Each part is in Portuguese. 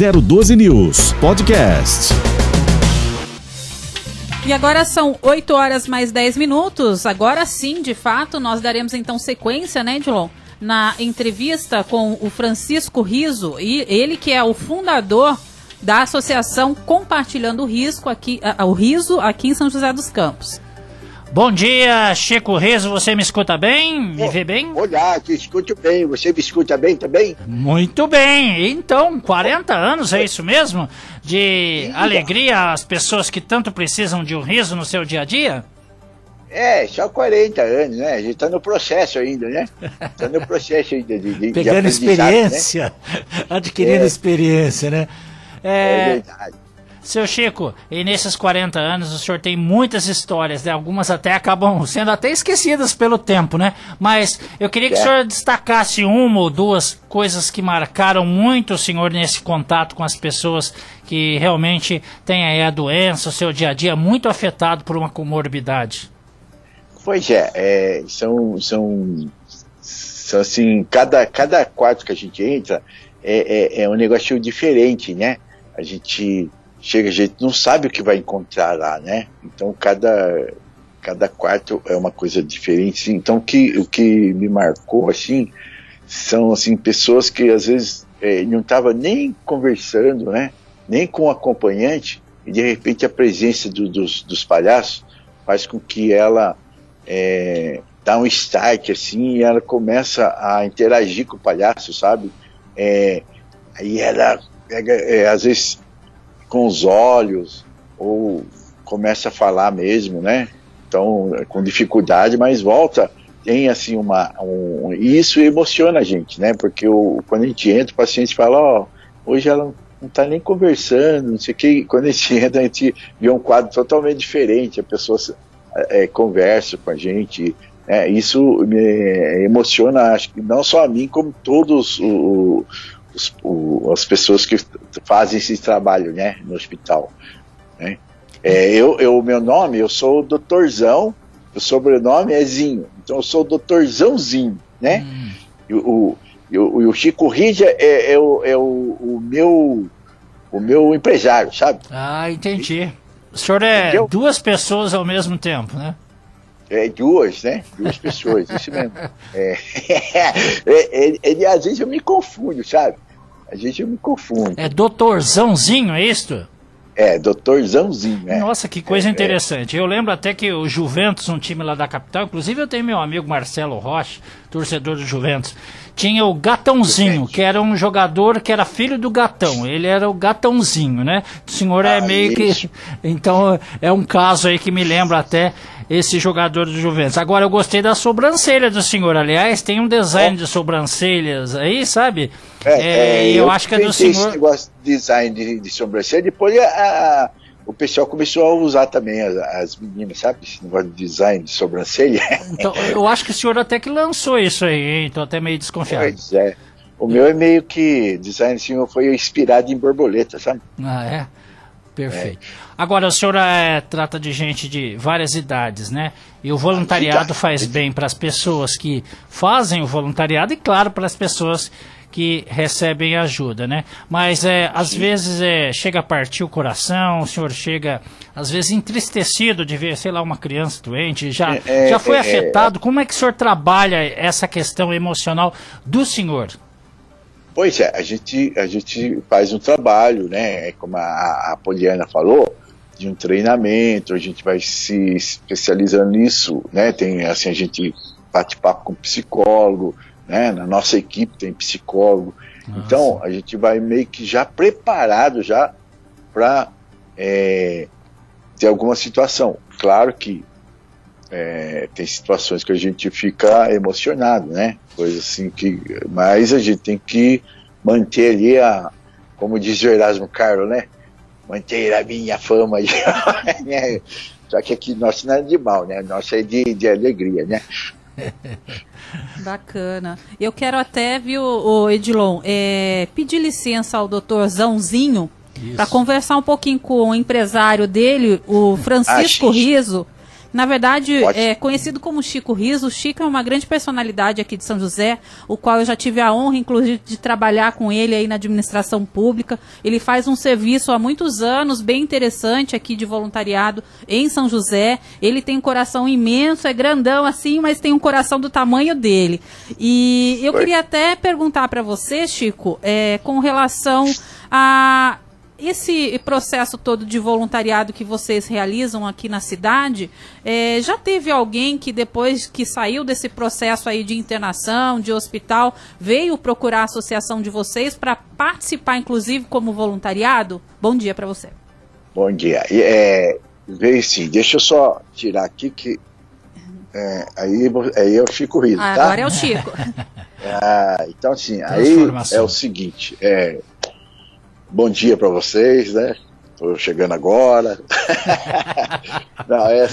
012 News Podcast. E agora são 8 horas mais 10 minutos. Agora sim, de fato, nós daremos então sequência, né, Edilon? Na entrevista com o Francisco Riso, e ele que é o fundador da Associação Compartilhando o Risco aqui, o Riso aqui em São José dos Campos. Bom dia, Chico Riso, você me escuta bem? Me vê bem? Olá, te escuto bem. Você me escuta bem também? Muito bem. Então, 40 anos, é isso mesmo? De alegria às pessoas que tanto precisam de um riso no seu dia a dia? É, só 40 anos, né? A gente tá no processo ainda, né? Tá no processo ainda de, de Pegando de experiência, né? adquirindo é. experiência, né? É, é verdade. Seu Chico, e nesses 40 anos o senhor tem muitas histórias, né? algumas até acabam sendo até esquecidas pelo tempo, né? Mas eu queria que é. o senhor destacasse uma ou duas coisas que marcaram muito o senhor nesse contato com as pessoas que realmente têm aí a doença, o seu dia a dia muito afetado por uma comorbidade. Pois é, é são, são, são assim, cada, cada quarto que a gente entra é, é, é um negócio diferente, né? A gente chega, a gente não sabe o que vai encontrar lá, né? Então cada cada quarto é uma coisa diferente. Então o que o que me marcou assim são assim pessoas que às vezes é, não estava nem conversando, né? Nem com o acompanhante e de repente a presença do, dos, dos palhaços faz com que ela é, dá um start assim e ela começa a interagir com o palhaço, sabe? É, aí ela pega, é, às vezes com os olhos, ou começa a falar mesmo, né? Então, com dificuldade, mas volta, tem assim uma. Um, isso emociona a gente, né? Porque o, quando a gente entra, o paciente fala: Ó, oh, hoje ela não está nem conversando, não sei o que. Quando a gente entra, a gente vê um quadro totalmente diferente, a pessoa é, conversa com a gente. É, isso me emociona, acho que não só a mim, como todos os, os, o, as pessoas que fazem esse trabalho né, no hospital. Né? É, eu, eu, meu nome, eu sou o doutorzão, o sobrenome é Zinho, então eu sou o doutorzãozinho, né? Hum. E, o, o, o Chico Rídia é, é, o, é o, o, meu o meu empresário, sabe? Ah, entendi. O senhor é Entendeu? duas pessoas ao mesmo tempo, né? É, duas, né? Duas pessoas, isso mesmo. É, é, ele, às vezes eu me confundo, sabe? Às vezes eu me confundo. É doutorzãozinho, é isto? É, doutorzãozinho, né? Nossa, que coisa é, é. interessante. Eu lembro até que o Juventus, um time lá da capital, inclusive eu tenho meu amigo Marcelo Rocha, torcedor do Juventus, tinha o Gatãozinho, que era um jogador que era filho do Gatão. Ele era o Gatãozinho, né? O senhor é ah, meio isso. que. Então é um caso aí que me lembra até esse jogador do Juventus. Agora eu gostei da sobrancelha do senhor. Aliás, tem um design de sobrancelhas aí, sabe? É, é, é eu, eu, acho que é do senhor. Esse negócio de design de, de sobrancelha, depois a, a, o pessoal começou a usar também as, as, meninas, sabe? Esse negócio de design de sobrancelha. Então, eu acho que o senhor até que lançou isso aí, hein? Tô até meio desconfiado. Pois é. O meu é meio que design assim, foi inspirado em borboleta, sabe? Ah, é? Perfeito. É. Agora, o senhor é, trata de gente de várias idades, né? E o voluntariado faz bem para as pessoas que fazem o voluntariado e, claro, para as pessoas que recebem ajuda, né? Mas é, às vezes é, chega a partir o coração, o senhor chega às vezes entristecido de ver, sei lá, uma criança doente, já, é, é já foi é, afetado. Como é que o senhor trabalha essa questão emocional do senhor? Pois é, a gente, a gente faz um trabalho, né? Como a, a Poliana falou, de um treinamento, a gente vai se especializando nisso, né? Tem assim, a gente bate papo com psicólogo, né? Na nossa equipe tem psicólogo. Nossa. Então, a gente vai meio que já preparado já para é, ter alguma situação. Claro que é, tem situações que a gente fica emocionado, né? Coisa assim que. Mas a gente tem que manter ali a. Como diz o Erasmo Carlos, né? Manter a minha fama. Né? Só que aqui nosso não é de mal, né? Nosso é de, de alegria, né? Bacana. Eu quero até, viu, o Edilon, é, pedir licença ao doutor Zãozinho para conversar um pouquinho com o empresário dele, o Francisco Riso, Na verdade, Pode. é conhecido como Chico Riso. O Chico é uma grande personalidade aqui de São José, o qual eu já tive a honra, inclusive, de trabalhar com ele aí na administração pública. Ele faz um serviço há muitos anos, bem interessante aqui de voluntariado em São José. Ele tem um coração imenso, é grandão assim, mas tem um coração do tamanho dele. E eu Oi. queria até perguntar para você, Chico, é, com relação a esse processo todo de voluntariado que vocês realizam aqui na cidade, é, já teve alguém que depois que saiu desse processo aí de internação, de hospital, veio procurar a associação de vocês para participar, inclusive, como voluntariado? Bom dia para você. Bom dia. É, veio sim. Deixa eu só tirar aqui que é, aí, aí eu fico rindo, ah, tá? Agora é o Chico. ah, então, assim, aí é o seguinte, é, bom dia para vocês, né? Estou chegando agora. Não, é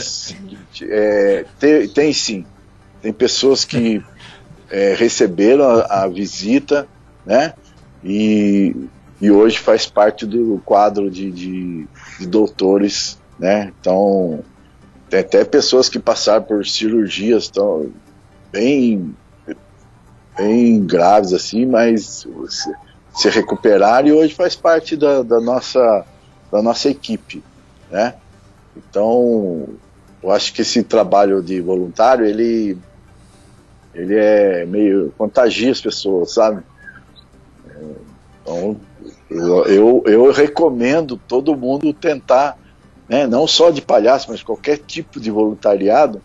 é, tem, tem, sim, tem pessoas que é, receberam a, a, visita, né? E, e hoje faz parte do quadro de, de, de doutores, né? Então, tem até pessoas que passaram por cirurgias tão, bem, bem graves assim, mas se recuperaram e hoje faz parte da, da, nossa, da nossa equipe, né? Então, eu acho que esse trabalho de voluntário, ele, ele é meio contagia as pessoas, sabe? Então, eu, eu, eu recomendo todo mundo tentar, né, não só de palhaço, mas qualquer tipo de voluntariado,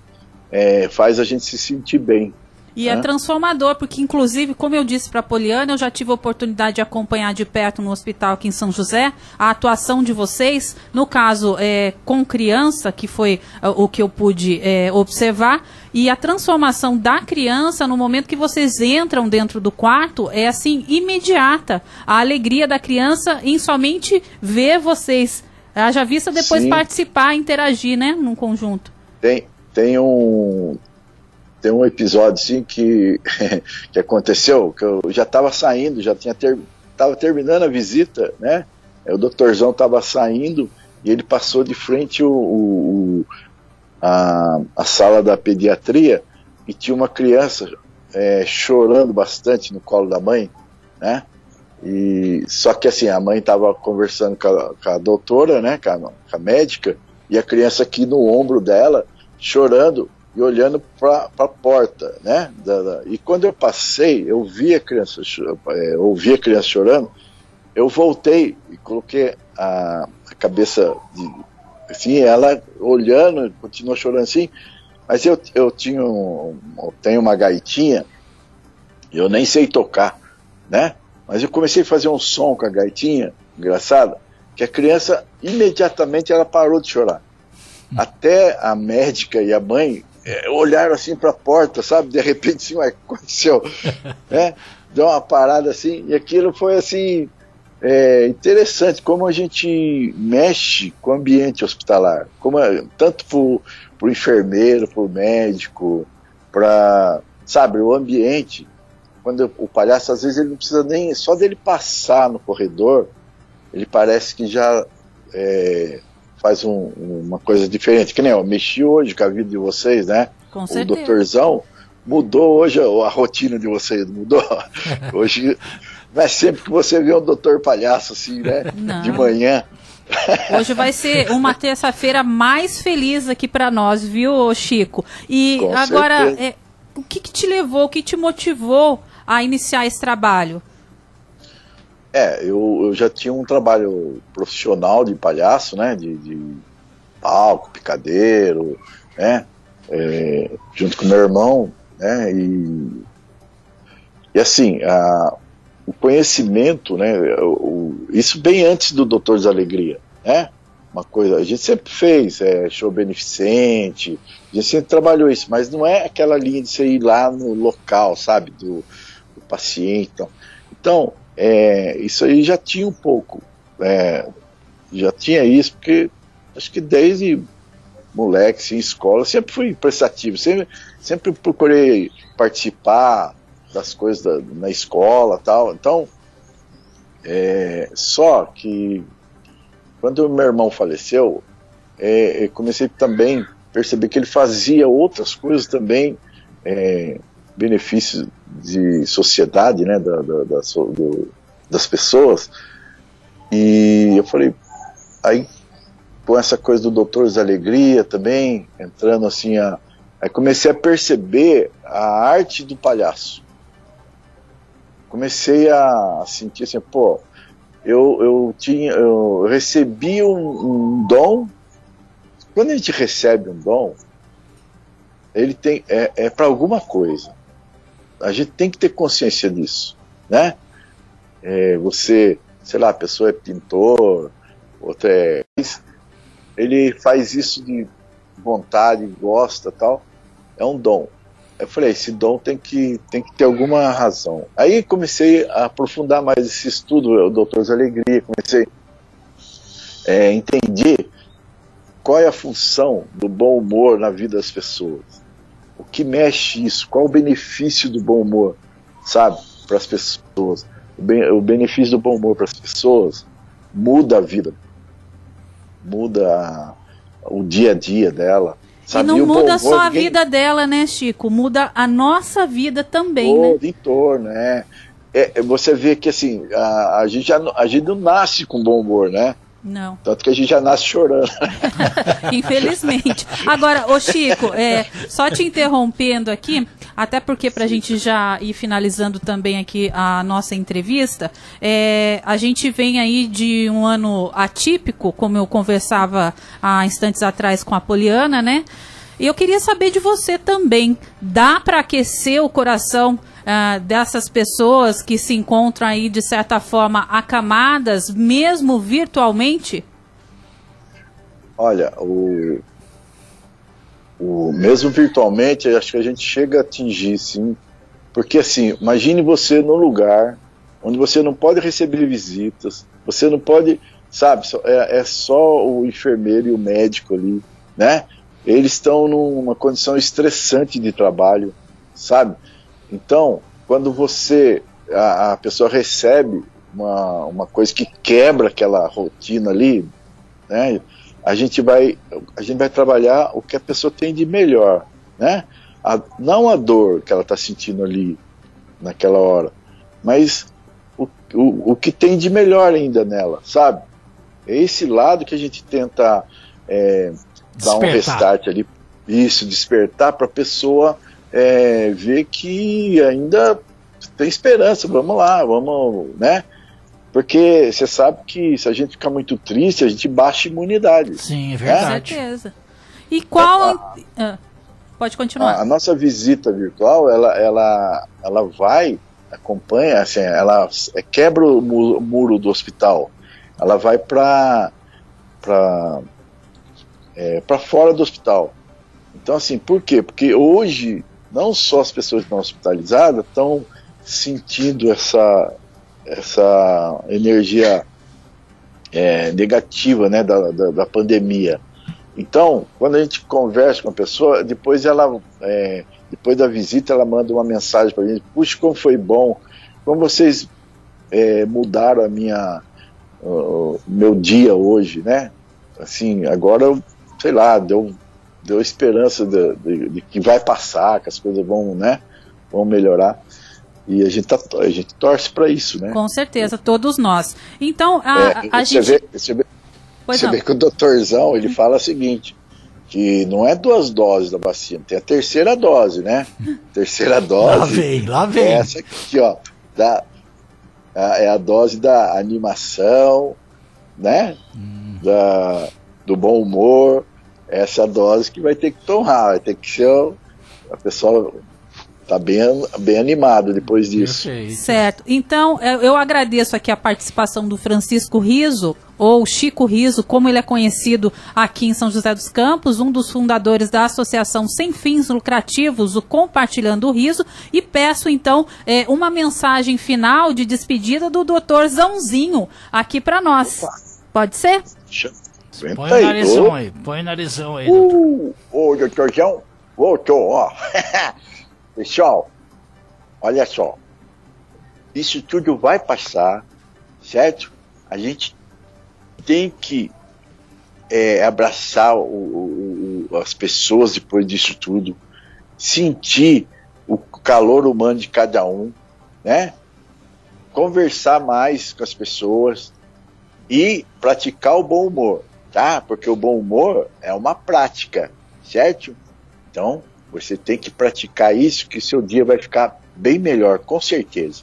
é, faz a gente se sentir bem. E é. é transformador, porque inclusive, como eu disse para a Poliana, eu já tive a oportunidade de acompanhar de perto no hospital aqui em São José a atuação de vocês, no caso é, com criança, que foi uh, o que eu pude é, observar, e a transformação da criança no momento que vocês entram dentro do quarto é assim imediata. A alegria da criança em somente ver vocês, haja vista depois Sim. participar, interagir, né, num conjunto. Tem, tem um tem um episódio assim que, que aconteceu, que eu já estava saindo, já tinha ter, tava terminando a visita, né? O doutorzão estava saindo e ele passou de frente o, o, a, a sala da pediatria e tinha uma criança é, chorando bastante no colo da mãe, né? E só que assim a mãe estava conversando com a, com a, doutora, né, com a, com a médica, e a criança aqui no ombro dela chorando e olhando para a porta, né? Da, da, e quando eu passei, eu vi a criança, é, ouvi a criança chorando, eu voltei e coloquei a, a cabeça de, assim, ela olhando, continuou chorando assim, mas eu, eu tinha um, eu tenho uma gaitinha, eu nem sei tocar, né? Mas eu comecei a fazer um som com a gaitinha, engraçado, que a criança imediatamente ela parou de chorar. Até a médica e a mãe é, olharam assim para a porta, sabe? De repente, assim, que aconteceu? né? Deu uma parada assim, e aquilo foi assim. É interessante como a gente mexe com o ambiente hospitalar, como é, tanto para o enfermeiro, para o médico, para sabe o ambiente. Quando o palhaço às vezes ele não precisa nem só dele passar no corredor, ele parece que já é, faz um, uma coisa diferente. Que nem eu mexi hoje com a vida de vocês, né? Com o certeza. doutorzão mudou hoje a, a, rotina de vocês, mudou. hoje não é sempre que você vê um doutor palhaço assim, né? Não. De manhã. Hoje vai ser uma terça-feira mais feliz aqui para nós, viu, Chico? E Com agora, é, o que, que te levou, o que te motivou a iniciar esse trabalho? É, eu, eu já tinha um trabalho profissional de palhaço, né? De, de palco, picadeiro, né? É, junto com meu irmão, né? E, e assim, a, o conhecimento, né? O, isso bem antes do Doutores da Alegria, né? Uma coisa, a gente sempre fez é, show beneficente, a gente sempre trabalhou isso, mas não é aquela linha de você ir lá no local, sabe, do, do paciente. Então, então é, isso aí já tinha um pouco. É, já tinha isso, porque acho que desde moleque, assim, escola, sempre fui prestativo, sempre, sempre procurei participar das coisas da, na escola tal. Então, é, só que quando meu irmão faleceu, é, eu comecei também perceber que ele fazia outras coisas também, é, benefícios de sociedade, né, da, da, da do, das pessoas. E eu falei, aí com essa coisa do Doutores da Alegria também, entrando assim, a, aí comecei a perceber a arte do palhaço. Comecei a sentir assim, pô, eu, eu tinha, eu recebi um, um dom. Quando a gente recebe um dom, ele tem é, é para alguma coisa. A gente tem que ter consciência disso, né? É, você, sei lá, a pessoa é pintor, outra é ele faz isso de vontade, gosta tal, é um dom. Eu falei, esse dom tem que, tem que ter alguma razão. Aí comecei a aprofundar mais esse estudo, o Doutores Alegria, comecei a é, entender qual é a função do bom humor na vida das pessoas. Que mexe isso? Qual o benefício do bom humor, sabe, para as pessoas? O, ben, o benefício do bom humor para as pessoas muda a vida muda o dia a dia dela. Sabe? E não muda só a ninguém... vida dela, né, Chico? Muda a nossa vida também, o né? De entorno, né? É, você vê que assim, a, a, gente já, a gente não nasce com bom humor, né? Não. Tanto que a gente já nasce chorando. Infelizmente. Agora, ô Chico, é, só te interrompendo aqui, até porque para a gente já ir finalizando também aqui a nossa entrevista, é, a gente vem aí de um ano atípico, como eu conversava há instantes atrás com a Poliana, né? E eu queria saber de você também. Dá para aquecer o coração uh, dessas pessoas que se encontram aí, de certa forma, acamadas, mesmo virtualmente? Olha, o, o mesmo virtualmente, acho que a gente chega a atingir, sim. Porque, assim, imagine você num lugar onde você não pode receber visitas, você não pode, sabe, é, é só o enfermeiro e o médico ali, né? Eles estão numa condição estressante de trabalho, sabe? Então, quando você, a, a pessoa recebe uma, uma coisa que quebra aquela rotina ali, né? A gente vai, a gente vai trabalhar o que a pessoa tem de melhor, né? A, não a dor que ela está sentindo ali naquela hora, mas o, o, o que tem de melhor ainda nela, sabe? É esse lado que a gente tenta é, dar um restart ali, isso, despertar para a pessoa é, ver que ainda tem esperança, vamos lá, vamos, né? Porque você sabe que se a gente ficar muito triste, a gente baixa a imunidade. Sim, é verdade. Com certeza. E qual. A, ah, pode continuar. A, a, nossa visita virtual, ela, ela, ela vai, acompanha, assim, ela é, quebra o muro, do hospital. Ela vai para para é, para fora do hospital. Então, assim, por quê? Porque hoje não só as pessoas que estão hospitalizadas estão sentindo essa, essa energia é, negativa né, da, da, da, pandemia. Então, quando a gente conversa com a pessoa, depois ela, é, depois da visita, ela manda uma mensagem para a gente: puxa, como foi bom, como vocês é, mudaram a minha, o meu dia hoje, né? Assim, agora, sei lá, deu deu esperança de, de, de, que vai passar, que as coisas vão, né, vão melhorar. E a gente, tá, a gente torce para isso, né? Com certeza, todos nós. Então, a, é, a você gente. Vê, você vê, você vê que o doutorzão ele fala o seguinte: que não é duas doses da vacina, tem a terceira dose, né? Terceira dose. lá vem, lá vem. É essa aqui, ó. Da, a, é a dose da animação, né? Hum. Da, do bom humor, essa dose que vai ter que tomar, vai ter que ser a pessoa tá bem, bem animado depois disso. Perfeito. Certo. Então, eu agradeço aqui a participação do Francisco Riso, ou Chico Riso, como ele é conhecido aqui em São José dos Campos, um dos fundadores da Associação Sem Fins Lucrativos, o Compartilhando o Riso, e peço então é, uma mensagem final de despedida do doutor Zãozinho aqui para nós. Opa. Pode ser? Põe o narizão aí, põe o narizão aí. Uh, ô, doutorzão, voltou, ó. Pessoal, olha só. Isso tudo vai passar, certo? A gente tem que é, abraçar o, o, as pessoas depois disso tudo, sentir o calor humano de cada um, né? Conversar mais com as pessoas e praticar o bom humor, tá? Porque o bom humor é uma prática, certo? Então, você tem que praticar isso que seu dia vai ficar bem melhor, com certeza.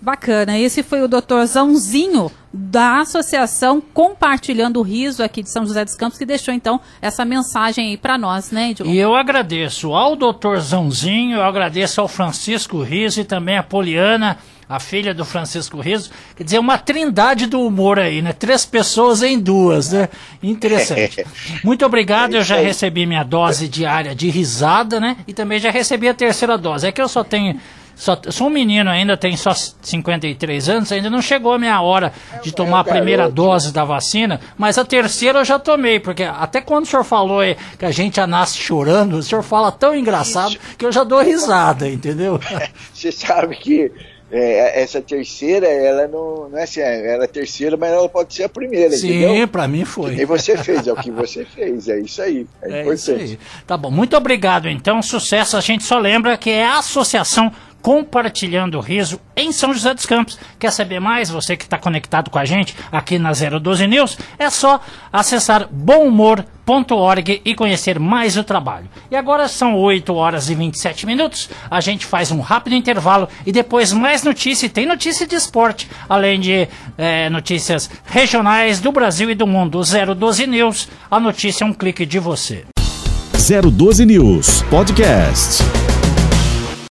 Bacana. Esse foi o doutor Zãozinho da Associação Compartilhando o Riso aqui de São José dos Campos, que deixou então essa mensagem aí para nós, né, Edilon? E eu agradeço ao doutor Zãozinho, eu agradeço ao Francisco Riso e também a Poliana, a filha do Francisco Riso. Quer dizer, uma trindade do humor aí, né? Três pessoas em duas, né? Interessante. Muito obrigado, eu já recebi minha dose diária de risada, né? E também já recebi a terceira dose. É que eu só tenho só, sou um menino ainda, tenho só 53 anos, ainda não chegou a minha hora de tomar a primeira dose da vacina, mas a terceira eu já tomei, porque até quando o senhor falou que a gente já nasce chorando, o senhor fala tão engraçado que eu já dou risada, entendeu? Você sabe que é, essa terceira, ela não, não é assim, ela é a terceira, mas ela pode ser a primeira, Sim, para mim foi. E você fez, é o que você fez, é isso aí, é, é importante. Isso aí. Tá bom, muito obrigado então, sucesso, a gente só lembra que é a Associação compartilhando riso em São José dos Campos. Quer saber mais? Você que está conectado com a gente aqui na 012 News, é só acessar bomhumor.org e conhecer mais o trabalho. E agora são 8 horas e 27 minutos. A gente faz um rápido intervalo e depois mais notícia. Tem notícia de esporte, além de é, notícias regionais do Brasil e do mundo. 012 News, a notícia é um clique de você. 012 News Podcast.